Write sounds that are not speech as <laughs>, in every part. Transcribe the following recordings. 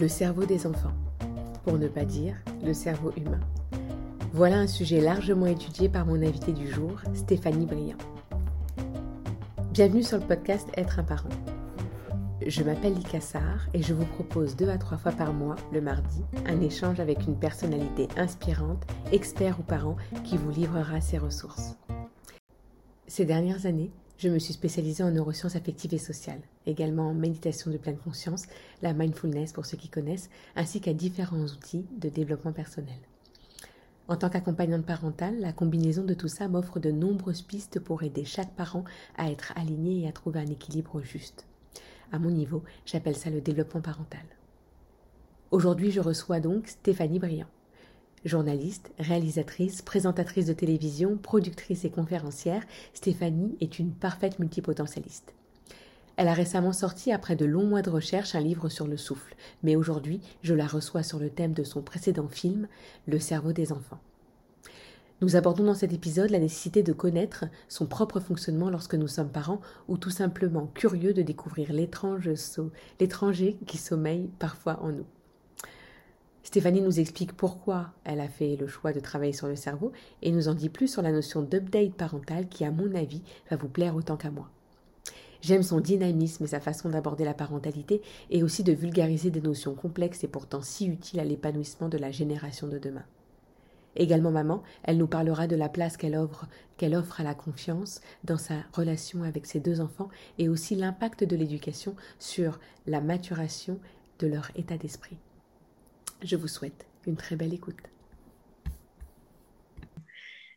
Le cerveau des enfants, pour ne pas dire le cerveau humain. Voilà un sujet largement étudié par mon invité du jour, Stéphanie Briand. Bienvenue sur le podcast Être un parent. Je m'appelle Lika et je vous propose deux à trois fois par mois, le mardi, un échange avec une personnalité inspirante, expert ou parent, qui vous livrera ses ressources. Ces dernières années, je me suis spécialisée en neurosciences affectives et sociales, également en méditation de pleine conscience, la mindfulness pour ceux qui connaissent, ainsi qu'à différents outils de développement personnel. En tant qu'accompagnante parentale, la combinaison de tout ça m'offre de nombreuses pistes pour aider chaque parent à être aligné et à trouver un équilibre juste. À mon niveau, j'appelle ça le développement parental. Aujourd'hui, je reçois donc Stéphanie Briand. Journaliste, réalisatrice, présentatrice de télévision, productrice et conférencière, Stéphanie est une parfaite multipotentialiste. Elle a récemment sorti, après de longs mois de recherche, un livre sur le souffle, mais aujourd'hui, je la reçois sur le thème de son précédent film, Le cerveau des enfants. Nous abordons dans cet épisode la nécessité de connaître son propre fonctionnement lorsque nous sommes parents ou tout simplement curieux de découvrir l'étranger qui sommeille parfois en nous. Stéphanie nous explique pourquoi elle a fait le choix de travailler sur le cerveau et nous en dit plus sur la notion d'update parental qui, à mon avis, va vous plaire autant qu'à moi. J'aime son dynamisme et sa façon d'aborder la parentalité et aussi de vulgariser des notions complexes et pourtant si utiles à l'épanouissement de la génération de demain. Également maman, elle nous parlera de la place qu'elle offre, à la confiance dans sa relation avec ses deux enfants et aussi l'impact de l'éducation sur la maturation de leur état d'esprit. Je vous souhaite une très belle écoute.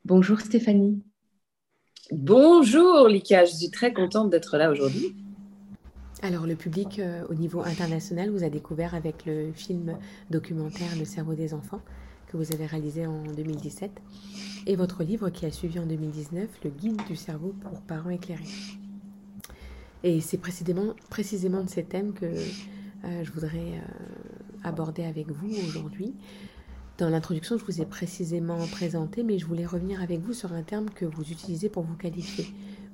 Bonjour Stéphanie. Bonjour Lika, je suis très contente d'être là aujourd'hui. Alors le public euh, au niveau international vous a découvert avec le film documentaire Le cerveau des enfants que vous avez réalisé en 2017 et votre livre qui a suivi en 2019, Le guide du cerveau pour parents éclairés. Et c'est précisément, précisément de ces thèmes que euh, je voudrais euh, aborder avec vous aujourd'hui. Dans l'introduction, je vous ai précisément présenté, mais je voulais revenir avec vous sur un terme que vous utilisez pour vous qualifier.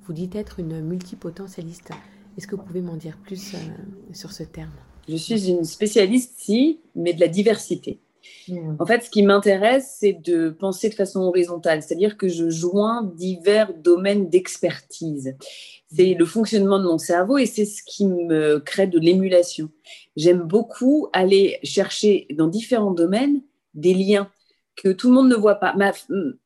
Vous dites être une multipotentialiste. Est-ce que vous pouvez m'en dire plus euh, sur ce terme? Je suis une spécialiste, si, mais de la diversité. En fait, ce qui m'intéresse, c'est de penser de façon horizontale, c'est-à-dire que je joins divers domaines d'expertise. C'est le fonctionnement de mon cerveau et c'est ce qui me crée de l'émulation. J'aime beaucoup aller chercher dans différents domaines des liens que tout le monde ne voit pas. Ma,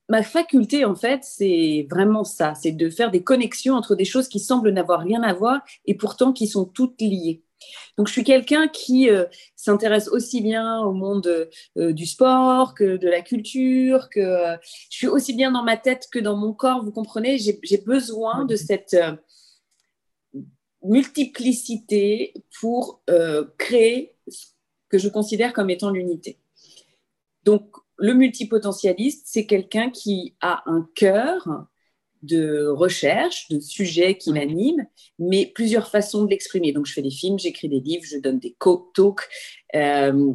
ma faculté, en fait, c'est vraiment ça, c'est de faire des connexions entre des choses qui semblent n'avoir rien à voir et pourtant qui sont toutes liées. Donc, je suis quelqu'un qui euh, s'intéresse aussi bien au monde euh, du sport que de la culture, que euh, je suis aussi bien dans ma tête que dans mon corps. Vous comprenez? J'ai besoin de cette multiplicité pour créer ce que je considère comme étant l'unité. Donc, le multipotentialiste, c'est quelqu'un qui a un cœur de recherche, de sujets qui m'animent, mais plusieurs façons de l'exprimer. Donc, je fais des films, j'écris des livres, je donne des talks. Euh,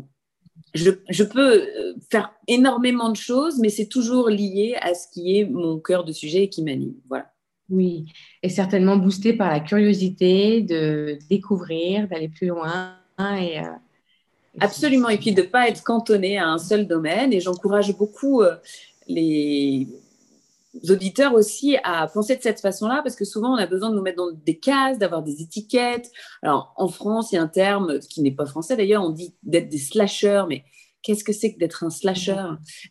je, peux euh, faire énormément de choses, mais c'est toujours lié à ce qui est mon cœur de sujet et qui m'anime. Voilà. Oui, et certainement boosté par la curiosité de découvrir, d'aller plus loin. Et, euh, Absolument, et puis de ne pas être cantonné à un seul domaine. Et j'encourage beaucoup les auditeurs aussi à penser de cette façon-là, parce que souvent on a besoin de nous mettre dans des cases, d'avoir des étiquettes. Alors en France, il y a un terme qui n'est pas français d'ailleurs, on dit d'être des slashers, mais qu'est-ce que c'est que d'être un slasher?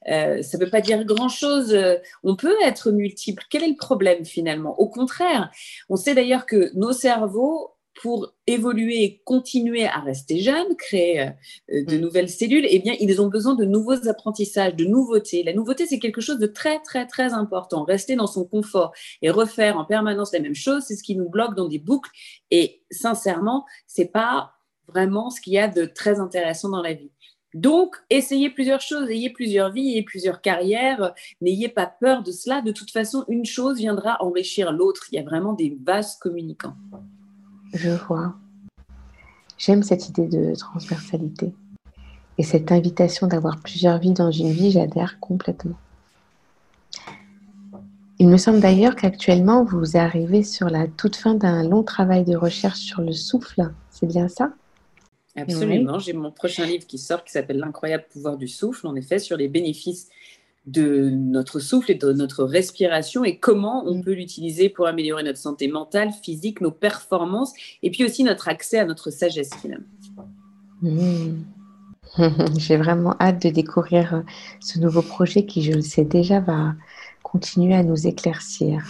Euh, Ça ne veut pas dire grand-chose. On peut être multiple. Quel est le problème finalement? Au contraire, on sait d'ailleurs que nos cerveaux pour évoluer et continuer à rester jeunes, créer euh, de mm. nouvelles cellules, eh bien, ils ont besoin de nouveaux apprentissages, de nouveautés. La nouveauté, c'est quelque chose de très, très, très important. Rester dans son confort et refaire en permanence la même chose, c'est ce qui nous bloque dans des boucles. Et sincèrement, c'est pas vraiment ce qu'il y a de très intéressant dans la vie. Donc, essayez plusieurs choses, ayez plusieurs vies, ayez plusieurs carrières, n'ayez pas peur de cela. De toute façon, une chose viendra enrichir l'autre. Il y a vraiment des vases communicants. Je vois. J'aime cette idée de transversalité. Et cette invitation d'avoir plusieurs vies dans une vie, j'adhère complètement. Il me semble d'ailleurs qu'actuellement, vous arrivez sur la toute fin d'un long travail de recherche sur le souffle. C'est bien ça? Absolument. J'ai mon prochain livre qui sort qui s'appelle L'incroyable pouvoir du souffle, en effet, sur les bénéfices de notre souffle et de notre respiration et comment on mm. peut l'utiliser pour améliorer notre santé mentale, physique, nos performances et puis aussi notre accès à notre sagesse finalement. Mm. <laughs> J'ai vraiment hâte de découvrir euh, ce nouveau projet qui, je le sais déjà, va continuer à nous éclaircir.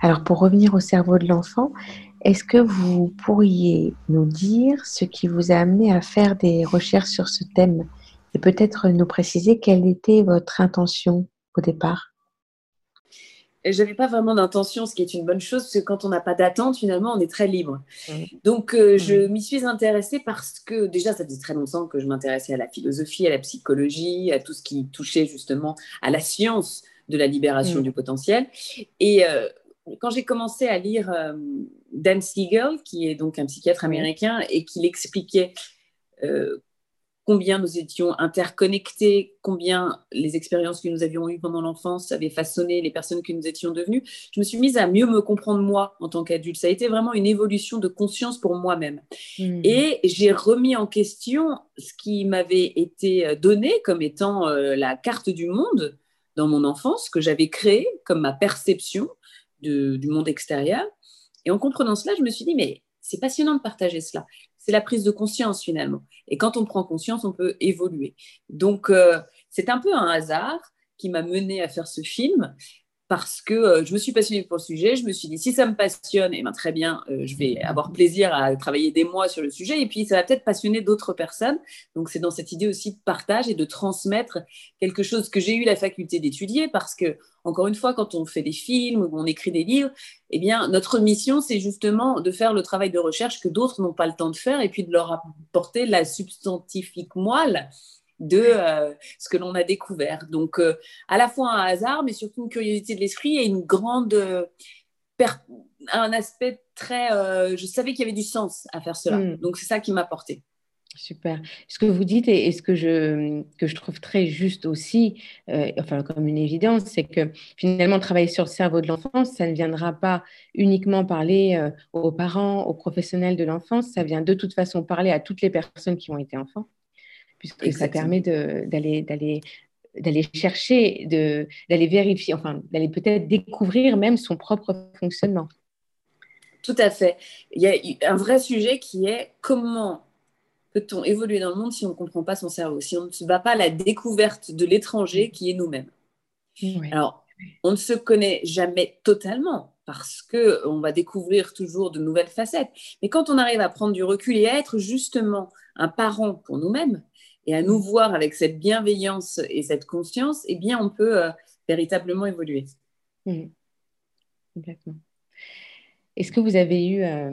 Alors pour revenir au cerveau de l'enfant, est-ce que vous pourriez nous dire ce qui vous a amené à faire des recherches sur ce thème? Et peut-être nous préciser quelle était votre intention au départ je n'avais pas vraiment d'intention, ce qui est une bonne chose, parce que quand on n'a pas d'attente, finalement, on est très libre. Mmh. Donc, euh, je mmh. m'y suis intéressée parce que déjà, ça faisait très longtemps que je m'intéressais à la philosophie, à la psychologie, à tout ce qui touchait justement à la science de la libération mmh. du potentiel. Et euh, quand j'ai commencé à lire euh, Dan Siegel, qui est donc un psychiatre américain, et qui l'expliquait combien nous étions interconnectés, combien les expériences que nous avions eues pendant l'enfance avaient façonné les personnes que nous étions devenues, je me suis mise à mieux me comprendre moi en tant qu'adulte. Ça a été vraiment une évolution de conscience pour moi-même. Hmm. Et j'ai remis en question ce qui m'avait été donné comme étant euh, la carte du monde dans mon enfance, que j'avais créée comme ma perception du monde extérieur. Et en comprenant cela, je me suis dit, mais c'est passionnant de partager cela c'est la prise de conscience finalement. Et quand on prend conscience, on peut évoluer. Donc, euh, c'est un peu un hasard qui m'a mené à faire ce film parce que euh, je me suis passionnée pour le sujet. Je me suis dit, si ça me passionne, eh ben, très bien, euh, je vais avoir plaisir à travailler des mois sur le sujet. Et puis, ça va peut-être passionner d'autres personnes. Donc, c'est dans cette idée aussi de partage et de transmettre quelque chose que j'ai eu la faculté d'étudier parce que, encore une fois, quand on fait des films ou on écrit des livres, eh bien, notre mission, c'est justement de faire le travail de recherche que d'autres n'ont pas le temps de faire et puis de leur apporter la substantifique moelle de euh, ce que l'on a découvert. Donc, euh, à la fois un hasard, mais surtout une curiosité de l'esprit et une grande. Euh, un aspect très. je savais qu'il y avait du sens à faire cela. Hmm. Donc, c'est ça qui m'a porté. Super. Ce que vous dites et, ce que je, que je trouve très juste aussi, enfin comme une évidence, c'est que finalement travailler sur le cerveau de l'enfance, ça ne viendra pas uniquement parler aux parents, aux professionnels de l'enfance, ça vient de toute façon parler à toutes les personnes qui ont été enfants puisque ça permet d'aller d'aller d'aller chercher, d'aller vérifier, enfin, d'aller peut-être découvrir même son propre fonctionnement. Tout à fait. Il y a un vrai sujet qui est comment peut-on évoluer dans le monde si on ne comprend pas son cerveau, si on ne se bat pas à la découverte de l'étranger qui est nous-mêmes. Alors, on ne se connaît jamais totalement parce que on va découvrir toujours de nouvelles facettes. Mais quand on arrive à prendre du recul et à être justement un parent pour nous-mêmes, et à nous voir avec cette bienveillance et cette conscience, eh bien, on peut euh, véritablement évoluer. Mmh. Est-ce que vous avez eu euh,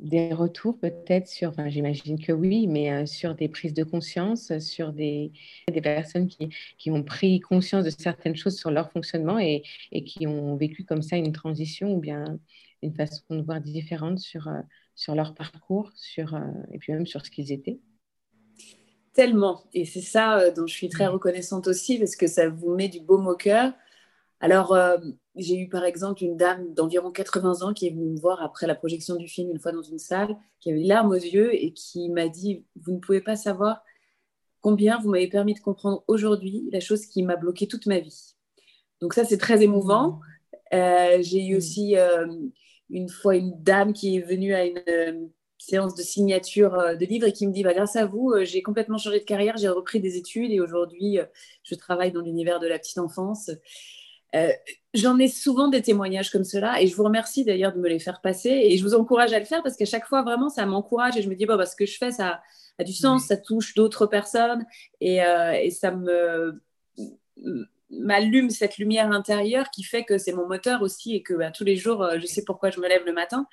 des retours peut-être sur, enfin, j'imagine que oui, mais euh, sur des prises de conscience, sur des, des personnes qui, qui, ont pris conscience de certaines choses sur leur fonctionnement et, et, qui ont vécu comme ça une transition ou bien une façon de voir différente sur, sur leur parcours sur, et puis même sur ce qu'ils étaient? Tellement. Et c'est ça euh, dont je suis très reconnaissante aussi, parce que ça vous met du baume au cœur. Alors, euh, j'ai eu par exemple une dame d'environ 80 ans qui est venue me voir après la projection du film une fois dans une salle, qui avait les larmes aux yeux et qui m'a dit, vous ne pouvez pas savoir combien vous m'avez permis de comprendre aujourd'hui la chose qui m'a bloqué toute ma vie. Donc ça, c'est très émouvant. Euh, j'ai eu aussi une fois une dame qui est venue à une séance de signature euh, de livres et qui me dit bah, grâce à vous, euh, j'ai complètement changé de carrière, j'ai repris des études et aujourd'hui, euh, je travaille dans l'univers de la petite enfance. J'en ai souvent des témoignages comme cela et je vous remercie d'ailleurs de me les faire passer et je vous encourage à le faire parce qu'à chaque fois, vraiment, ça m'encourage et je me dis, bon, bah, ce que je fais, ça a du sens, ça touche d'autres personnes et, et ça me m'allume cette lumière intérieure qui fait que c'est mon moteur aussi et que bah, tous les jours, euh, je sais pourquoi je me lève le matin.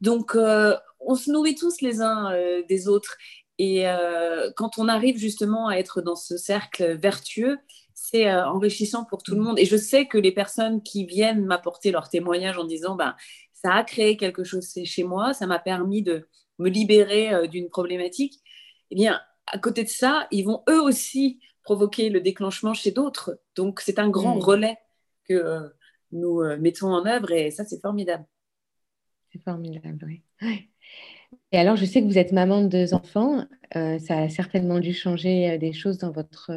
Donc, euh, on se nourrit tous les uns euh, des autres. Et quand on arrive justement à être dans ce cercle vertueux, c'est enrichissant pour tout le monde. Et je sais que les personnes qui viennent m'apporter leur témoignage en disant, bah, ça a créé quelque chose chez moi, ça m'a permis de me libérer d'une problématique, eh bien, à côté de ça, ils vont eux aussi provoquer le déclenchement chez d'autres. Donc, c'est un grand mm. relais que euh, nous euh, mettons en œuvre et ça, c'est formidable. C'est formidable, oui. Et alors, je sais que vous êtes maman de deux enfants. Euh, ça a certainement dû changer des choses dans votre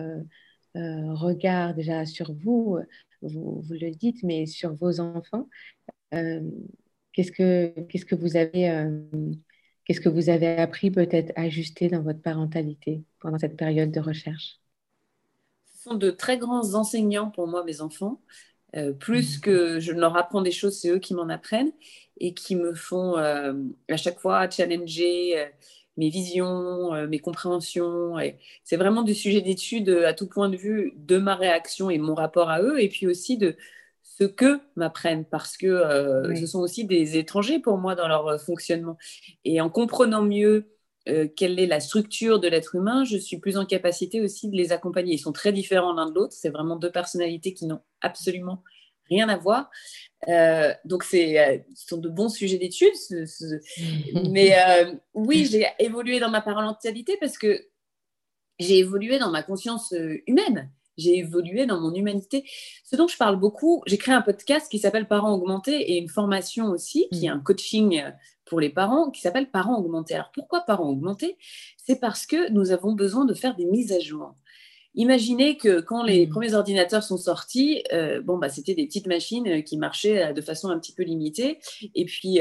regard déjà sur vous, vous, vous, le dites, mais sur vos enfants. qu'est-ce, que, qu'est-ce, que vous avez, qu'est-ce que vous avez appris peut-être ajuster dans votre parentalité pendant cette période de recherche? Sont de très grands enseignants pour moi, mes enfants. plus mmh. que je leur apprends des choses, c'est eux qui m'en apprennent et qui me font euh, à chaque fois challenger euh, mes visions, euh, mes compréhensions. C'est vraiment du sujet d'étude à tout point de vue de ma réaction et mon rapport à eux, et puis aussi de ce que m'apprennent, parce que ce sont aussi des étrangers pour moi dans leur fonctionnement. Et en comprenant mieux quelle est la structure de l'être humain, je suis plus en capacité aussi de les accompagner. Ils sont très différents l'un de l'autre, c'est vraiment deux personnalités qui n'ont absolument rien à voir. Euh, donc, c'est, euh, ce sont de bons sujets d'études. <laughs> Mais euh, oui, j'ai évolué dans ma parentalité parce que j'ai évolué dans ma conscience humaine. J'ai évolué dans mon humanité. Ce dont je parle beaucoup, j'ai créé un podcast qui s'appelle Parents augmentés et une formation aussi, qui est un coaching pour les parents, qui s'appelle Parents augmentés. Alors pourquoi Parents augmentés? C'est parce que nous avons besoin de faire des mises à jour. Imaginez que quand les mmh. premiers ordinateurs sont sortis, euh, bon, bah, c'était des petites machines euh, qui marchaient euh, de façon un petit peu limitée. Et puis,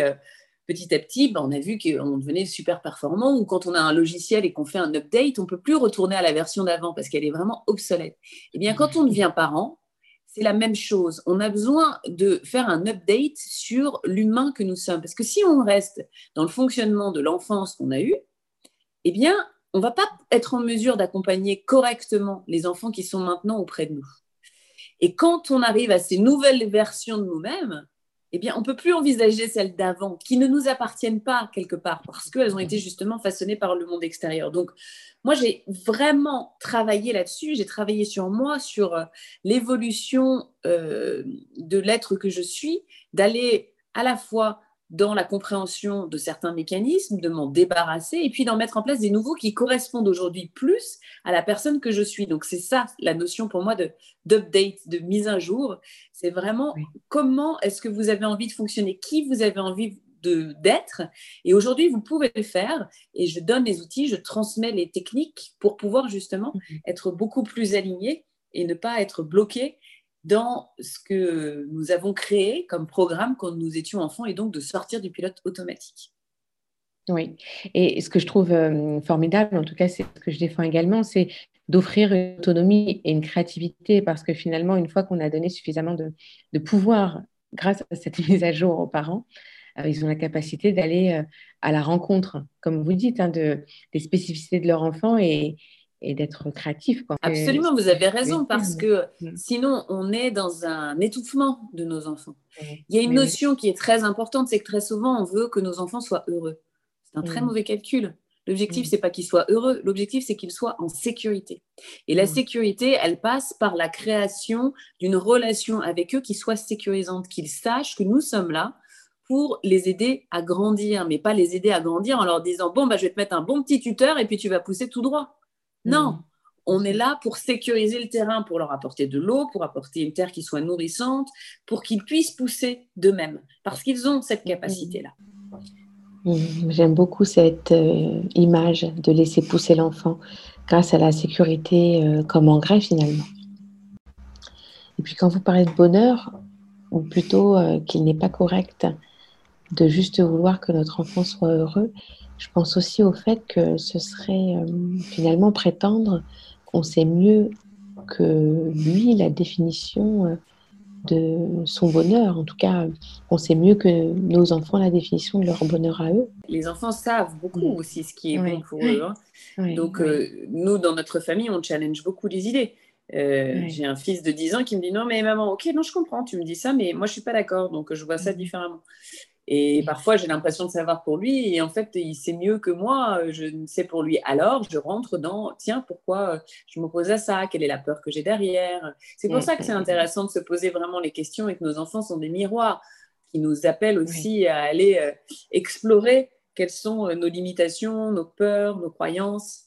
petit à petit, bah, on a vu qu'on devenait super performant. Ou quand on a un logiciel et qu'on fait un update, on ne peut plus retourner à la version d'avant parce qu'elle est vraiment obsolète. Eh bien, quand on devient parent, c'est la même chose. On a besoin de faire un update sur l'humain que nous sommes. Parce que si on reste dans le fonctionnement de l'enfance qu'on a eue, eh bien, on va pas être en mesure d'accompagner correctement les enfants qui sont maintenant auprès de nous. Et quand on arrive à ces nouvelles versions de nous-mêmes, eh bien, on peut plus envisager celles d'avant, qui ne nous appartiennent pas quelque part, parce qu'elles ont été justement façonnées par le monde extérieur. Donc, moi, j'ai vraiment travaillé là-dessus. J'ai travaillé sur moi, sur euh, l'évolution euh, de l'être que je suis, d'aller à la fois dans la compréhension de certains mécanismes, de m'en débarrasser et puis d'en mettre en place des nouveaux qui correspondent aujourd'hui plus à la personne que je suis. Donc c'est ça la notion pour moi de d'update, de mise à jour. C'est vraiment comment est-ce que vous avez envie de fonctionner, qui vous avez envie d'être. Et aujourd'hui, vous pouvez le faire. Et je donne les outils, je transmets les techniques pour pouvoir justement mhm. être beaucoup plus aligné et ne pas être bloqué dans ce que nous avons créé comme programme quand nous étions enfants et donc de sortir du pilote automatique. Oui, et ce que je trouve euh, formidable, en tout cas c'est ce que je défends également, c'est d'offrir une autonomie et une créativité parce que finalement, une fois qu'on a donné suffisamment de, pouvoir grâce à cette <laughs> mise à jour aux parents, euh, ils ont la capacité d'aller euh, à la rencontre, comme vous dites, hein, de, des spécificités de leur enfant et, et d'être créatif. Absolument, vous avez raison, parce que mm. sinon, on est dans un étouffement de nos enfants. Il y a une notion qui est très importante, c'est que très souvent, on veut que nos enfants soient heureux. C'est un très mm. mauvais calcul. L'objectif, mm. c'est pas qu'ils soient heureux. L'objectif, c'est qu'ils soient en sécurité. Et la sécurité, elle passe par la création d'une relation avec eux qui soit sécurisante, qu'ils sachent que nous sommes là pour les aider à grandir, mais pas les aider à grandir en leur disant bon bah je vais te mettre un bon petit tuteur et puis tu vas pousser tout droit. Non, mm. on est là pour sécuriser le terrain, pour leur apporter de l'eau, pour apporter une terre qui soit nourrissante, pour qu'ils puissent pousser d'eux-mêmes, parce qu'ils ont cette capacité-là. Mm. J'aime beaucoup cette euh, image de laisser pousser l'enfant grâce à la sécurité euh, comme engrais finalement. Et puis quand vous parlez de bonheur, ou plutôt euh, qu'il n'est pas correct de juste vouloir que notre enfant soit heureux, je pense aussi au fait que ce serait euh, finalement prétendre qu'on sait mieux que lui la définition euh, de son bonheur. En tout cas, on sait mieux que nos enfants la définition de leur bonheur à eux. Les enfants savent beaucoup aussi ce qui est bon pour eux. Hein. <laughs> Donc, euh, nous, dans notre famille, on challenge beaucoup les idées. J'ai un fils de 10 ans qui me dit non mais maman ok non je comprends tu me dis ça mais moi je suis pas d'accord donc je vois ça différemment et parfois, j'ai l'impression de savoir pour lui, et en fait, il sait mieux que moi, je ne sais pour lui. Alors, je rentre dans, tiens, pourquoi je m'oppose à ça? Quelle est la peur que j'ai derrière? C'est pour ça que c'est intéressant de se poser vraiment les questions et que nos enfants sont des miroirs qui nous appellent aussi à aller euh, explorer quelles sont euh, nos limitations, nos peurs, nos croyances.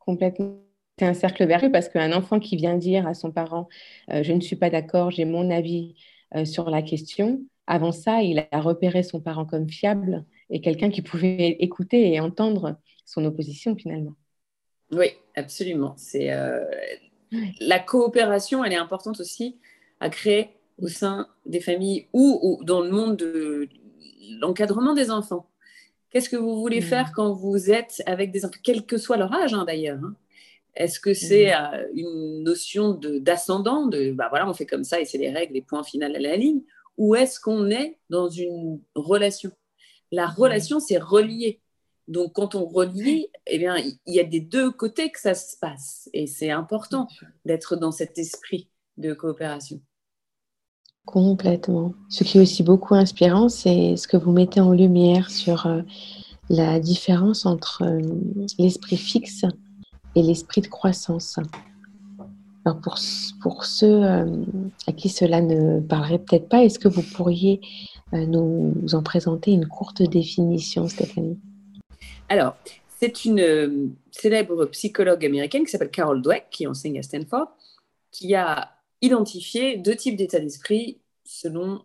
Complètement. C'est un cercle vertueux parce qu'un enfant qui vient dire à son parent, euh, je ne suis pas d'accord, j'ai mon avis sur la question, avant ça, il a repéré son parent comme fiable et quelqu'un qui pouvait écouter et entendre son opposition finalement. Oui, absolument. C'est euh, la coopération, elle est importante aussi à créer au sein des familles ou, dans le monde de l'encadrement des enfants. Qu'est-ce que vous voulez faire quand vous êtes avec des enfants, quel que soit leur âge hein, d'ailleurs hein? Est-ce que c'est euh, une notion d'ascendant, de, bah voilà, on fait comme ça et c'est les règles, les points finaux à la ligne, ou est-ce qu'on est dans une relation? La relation, c'est relié. Donc, quand on relie, eh bien, il y a des deux côtés que ça se passe. Et c'est important d'être dans cet esprit de coopération. Complètement. Ce qui est aussi beaucoup inspirant, c'est ce que vous mettez en lumière sur euh, la différence entre euh, l'esprit fixe et l'esprit de croissance. Alors pour, pour ceux euh, à qui cela ne parlerait peut-être pas, est-ce que vous pourriez nous en présenter une courte définition, Stéphanie? Alors, c'est une euh, célèbre psychologue américaine qui s'appelle Carol Dweck, qui enseigne à Stanford, qui a identifié deux types d'état d'esprit selon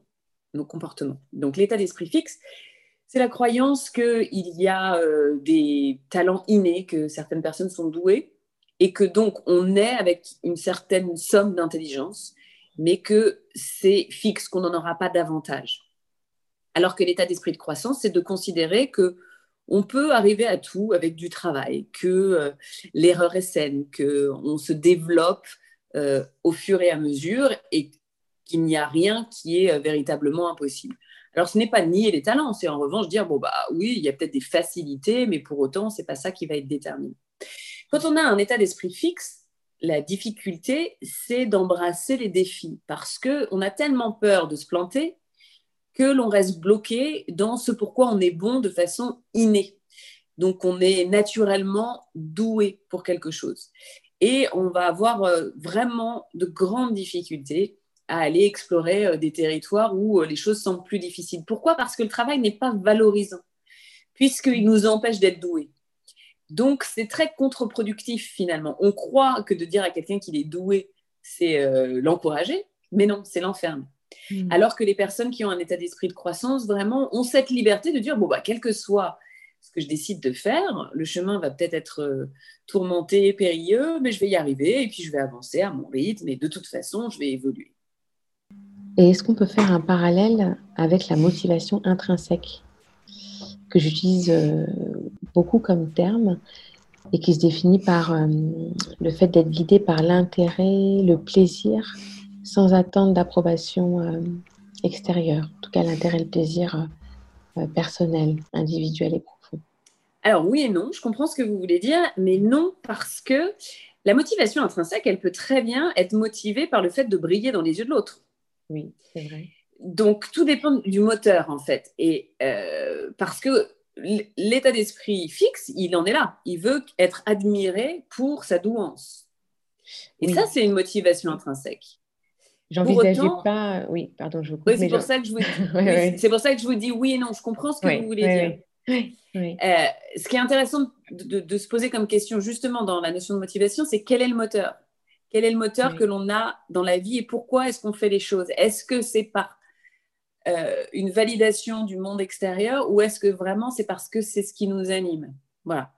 nos comportements. Donc, l'état d'esprit fixe, c'est la croyance qu'il y a euh, des talents innés, que certaines personnes sont douées, et que donc on est avec une certaine somme d'intelligence, mais que c'est fixe, qu'on n'en aura pas davantage. Alors que l'état d'esprit de croissance, c'est de considérer que on peut arriver à tout avec du travail, que euh, l'erreur est saine, qu'on se développe euh, au fur et à mesure et qu'il n'y a rien qui est euh, véritablement impossible. Alors, ce n'est pas nier les talents, c'est en revanche dire, bon, bah oui, il y a peut-être des facilités, mais pour autant, ce n'est pas ça qui va être déterminé. Quand on a un état d'esprit fixe, la difficulté, c'est d'embrasser les défis parce qu'on a tellement peur de se planter que l'on reste bloqué dans ce pourquoi on est bon de façon innée. Donc, on est naturellement doué pour quelque chose. Et on va avoir euh, vraiment de grandes difficultés à aller explorer euh, des territoires où euh, les choses semblent plus difficiles. Pourquoi? Parce que le travail n'est pas valorisant, puisqu'il nous empêche d'être doué. Donc, c'est très contre-productif finalement. On croit que de dire à quelqu'un qu'il est doué, c'est l'encourager, mais non, c'est l'enfermer. Mm. Alors que les personnes qui ont un état d'esprit de croissance, vraiment, ont cette liberté de dire, bon, bah, quel que soit ce que je décide de faire, le chemin va peut-être être euh, tourmenté, périlleux, mais je vais y arriver et puis je vais avancer à mon rythme et de toute façon, je vais évoluer. Et est-ce qu'on peut faire un parallèle avec la motivation intrinsèque que j'utilise euh, beaucoup comme terme et qui se définit par euh, le fait d'être guidé par l'intérêt, le plaisir sans attendre d'approbation euh, extérieure, en tout cas l'intérêt et le plaisir euh, euh, personnel, individuel et profond. Alors oui et non, je comprends ce que vous voulez dire, mais non parce que la motivation intrinsèque, elle peut très bien être motivée par le fait de briller dans les yeux de l'autre. Oui, c'est vrai. Donc tout dépend du moteur en fait, et parce que l'état d'esprit fixe, il en est là. Il veut être admiré pour sa douance. Et ça, c'est une motivation intrinsèque. J'envisageais pas. Oui, pardon, je vous coupe. c'est pour, ça que je vous... <laughs> pour ça que je vous dis oui et non. Je comprends ce que vous voulez dire. Euh, ce qui est intéressant de, se poser comme question justement dans la notion de motivation, c'est quel est le moteur? Quel est le moteur que l'on a dans la vie et pourquoi est-ce qu'on fait les choses? Est-ce que c'est par euh, une validation du monde extérieur ou est-ce que vraiment c'est parce que c'est ce qui nous anime? Voilà.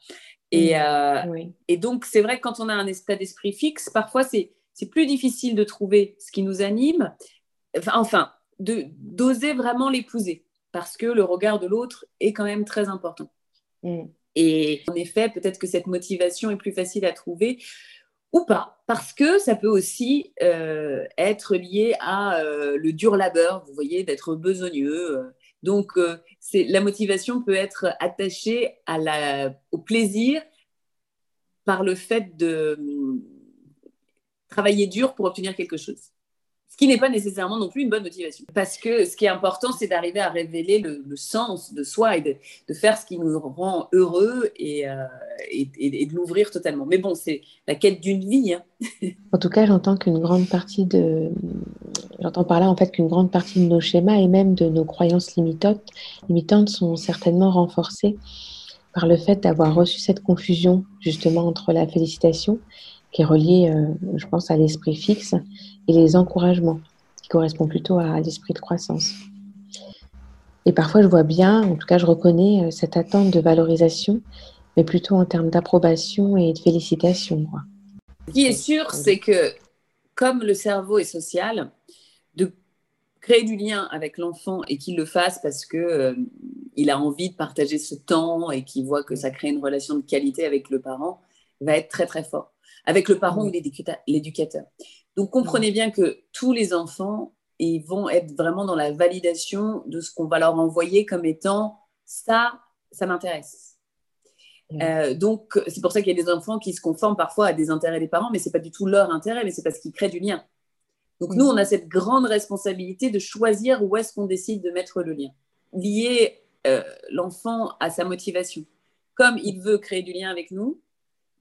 Et, euh, et donc, c'est vrai que quand on a un état d'esprit fixe, parfois c'est c'est plus difficile de trouver ce qui nous anime, enfin, de d'oser vraiment l'épouser, parce que le regard de l'autre est quand même très important. Mm. Et en effet, peut-être que cette motivation est plus facile à trouver ou pas, parce que ça peut aussi euh, être lié à euh, le dur labeur, vous voyez, d'être besogneux. Euh. Donc, c'est la motivation peut être attachée au plaisir par le fait de, travailler dur pour obtenir quelque chose. Ce qui n'est pas nécessairement non plus une bonne motivation. Parce que ce qui est important, c'est d'arriver à révéler le, sens de soi et de, faire ce qui nous rend heureux et, euh, et, de l'ouvrir totalement. Mais bon, c'est la quête d'une vie. Hein. <laughs> En tout cas, j'entends qu'une grande partie de. J'entends par là en fait qu'une grande partie de nos schémas et même de nos croyances limitantes, sont certainement renforcées par le fait d'avoir reçu cette confusion justement entre la félicitation qui est relié, euh, je pense, à l'esprit fixe et les encouragements, qui correspondent plutôt à l'esprit de croissance. Et parfois, je vois bien, en tout cas, je reconnais cette attente de valorisation, mais plutôt en termes d'approbation et de félicitations. Ce qui est sûr, c'est que comme le cerveau est social, de créer du lien avec l'enfant et qu'il le fasse parce que euh, il a envie de partager ce temps et qu'il voit que ça crée une relation de qualité avec le parent, va être très très fort. Avec le parent ou l'éducateur. Donc comprenez bien que tous les enfants ils vont être vraiment dans la validation de ce qu'on va leur envoyer comme étant ça, ça m'intéresse. Euh, donc, c'est pour ça qu'il y a des enfants qui se conforment parfois à des intérêts des parents, mais ce n'est pas du tout leur intérêt, mais c'est parce qu'ils créent du lien. Donc, nous, on a cette grande responsabilité de choisir où est-ce qu'on décide de mettre le lien. Lier euh, l'enfant à sa motivation. Comme il veut créer du lien avec nous,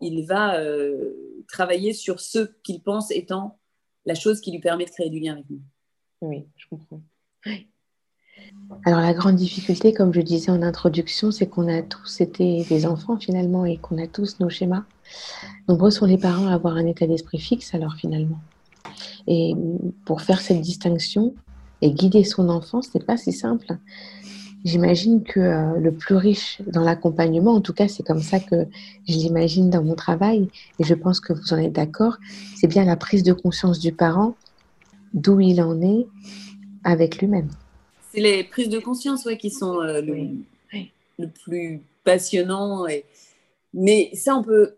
il va euh, travailler sur ce qu'il pense étant la chose qui lui permet de créer du lien avec nous. Oui, je comprends. Alors la grande difficulté, comme je disais en introduction, c'est qu'on a tous été des enfants finalement et qu'on a tous nos schémas. Nombreux sont les parents à avoir un état d'esprit fixe alors finalement. Et pour faire cette distinction et guider son enfant, ce n'est pas si simple. J'imagine que euh, le plus riche dans l'accompagnement, en tout cas c'est comme ça que je l'imagine dans mon travail, et je pense que vous en êtes d'accord, c'est bien la prise de conscience du parent d'où il en est avec lui-même. C'est les prises de conscience ouais, qui sont euh, le, plus passionnant. Et... Mais ça, on peut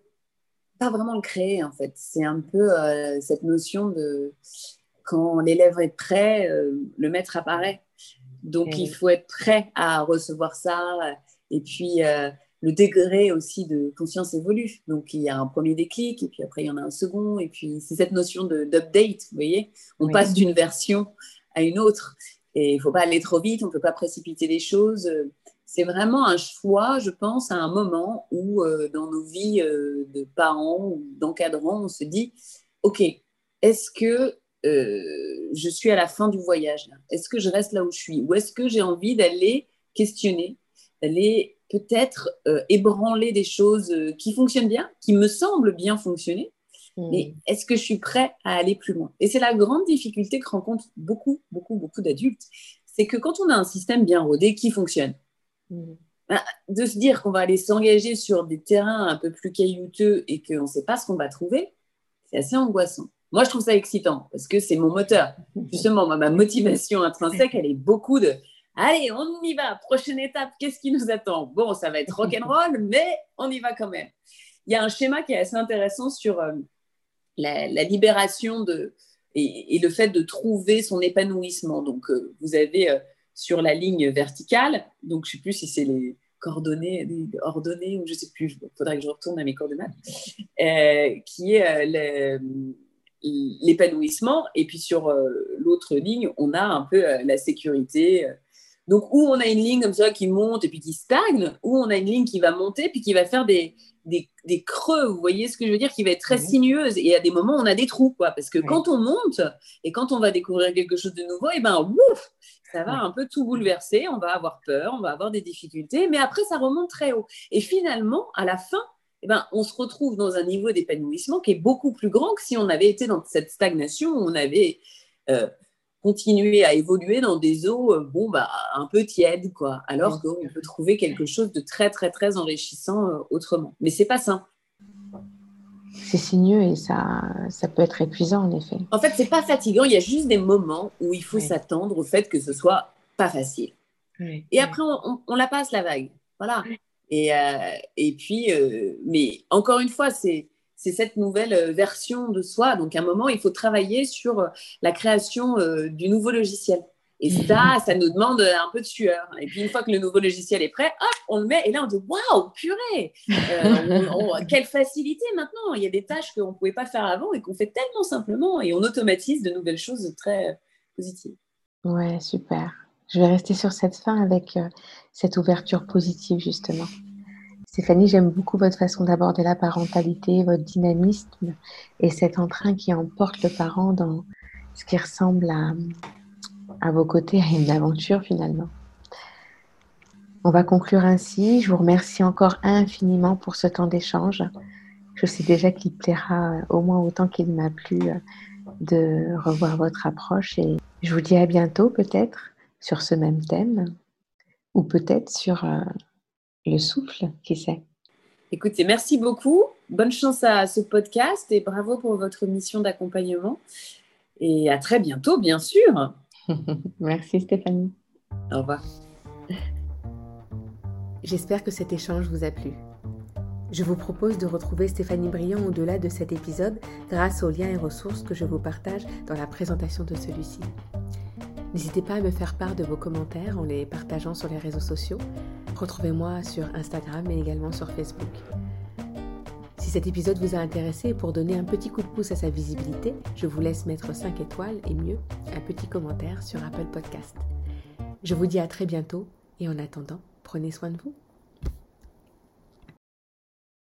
pas vraiment le créer, en fait. C'est un peu euh, cette notion de quand l'élève est prêt, le maître apparaît. Donc, il faut être prêt à recevoir ça. Et puis, le degré aussi de conscience évolue. Donc, il y a un premier déclic, et puis après, il y en a un second. Et puis, c'est cette notion d'update, vous voyez On passe d'une version à une autre. Et il ne faut pas aller trop vite, on ne peut pas précipiter les choses. C'est vraiment un choix, je pense, à un moment où, euh, dans nos vies euh, de parents ou d'encadrants, on se dit, OK, est-ce que euh, je suis à la fin du voyage Est-ce que je reste là où je suis? Ou est-ce que j'ai envie d'aller questionner, d'aller peut-être euh, ébranler des choses euh, qui fonctionnent bien, qui me semblent bien fonctionner, hmm. mais est-ce que je suis prêt à aller plus loin? Et c'est la grande difficulté que rencontrent beaucoup, beaucoup, beaucoup d'adultes, c'est que quand on a un système bien rodé qui fonctionne, hmm. ben, de se dire qu'on va aller s'engager sur des terrains un peu plus caillouteux et qu'on ne sait pas ce qu'on va trouver, c'est assez angoissant. Moi, je trouve ça excitant parce que c'est mon moteur. Justement, ma motivation intrinsèque, elle est beaucoup de Allez, on y va. Prochaine étape, qu'est-ce qui nous attend? Bon, ça va être rock'n'roll, <laughs> mais on y va quand même. Il y a un schéma qui est assez intéressant sur euh, la, libération de, et, le fait de trouver son épanouissement. Donc, euh, vous avez euh, sur la ligne verticale, donc je ne sais plus si c'est les coordonnées, les ordonnées ou je ne sais plus, il faudrait que je retourne à mes coordonnées, qui est l'épanouissement. Et puis sur l'autre ligne, on a un peu la sécurité, donc, où on a une ligne comme ça qui monte et puis qui stagne, ou on a une ligne qui va monter puis qui va faire des, des, creux, vous voyez ce que je veux dire, qui va être très sinueuse. Et à des moments, on a des trous, quoi. Parce que quand on monte et quand on va découvrir quelque chose de nouveau, et eh ben, ouf, ça va un peu tout bouleverser. On va avoir peur, on va avoir des difficultés, mais après, ça remonte très haut. Et finalement, à la fin, eh ben, on se retrouve dans un niveau d'épanouissement qui est beaucoup plus grand que si on avait été dans cette stagnation où on avait euh, continuer à évoluer dans des eaux euh, bon, bah, un peu tièdes, quoi, alors qu'on peut trouver quelque chose de très, très, très enrichissant euh, autrement. Mais c'est pas simple. C'est sinueux et ça, ça peut être épuisant, en effet. En fait, c'est pas fatigant, il y a juste des moments où il faut s'attendre au fait que ce soit pas facile. Et après, on, la passe, la vague. Voilà. Et, euh, et puis, mais encore une fois, c'est c'est cette nouvelle euh, version de soi. Donc, à un moment, il faut travailler sur euh, la création euh, du nouveau logiciel. Et ça, ça nous demande un peu de sueur. Et puis, une fois que le nouveau logiciel est prêt, hop, on le met. Et là, on dit Waouh, purée Quelle facilité maintenant Il y a des tâches qu'on ne pouvait pas faire avant et qu'on fait tellement simplement. Et on automatise de nouvelles choses très positives. Ouais, super. Je vais rester sur cette fin avec cette ouverture positive, justement. Stéphanie, j'aime beaucoup votre façon d'aborder la parentalité, votre dynamisme et cet entrain qui emporte le parent dans ce qui ressemble à, à vos côtés, à une aventure finalement. On va conclure ainsi. Je vous remercie encore infiniment pour ce temps d'échange. Je sais déjà qu'il plaira au moins autant qu'il m'a plu de revoir votre approche et je vous dis à bientôt peut-être sur ce même thème. Ou peut-être sur euh, le souffle, qui sait. Écoutez, merci beaucoup. Bonne chance à ce podcast et bravo pour votre mission d'accompagnement. Et à très bientôt, bien sûr. <laughs> merci Stéphanie. Au revoir. J'espère que cet échange vous a plu. Je vous propose de retrouver Stéphanie Briand au-delà de cet épisode grâce aux liens et ressources que je vous partage dans la présentation de celui-ci. N'hésitez pas à me faire part de vos commentaires en les partageant sur les réseaux sociaux. Retrouvez-moi sur Instagram et également sur Facebook. Si cet épisode vous a intéressé, pour donner un petit coup de pouce à sa visibilité, je vous laisse mettre 5 étoiles et mieux, un petit commentaire sur Apple Podcast. Je vous dis à très bientôt et en attendant, prenez soin de vous.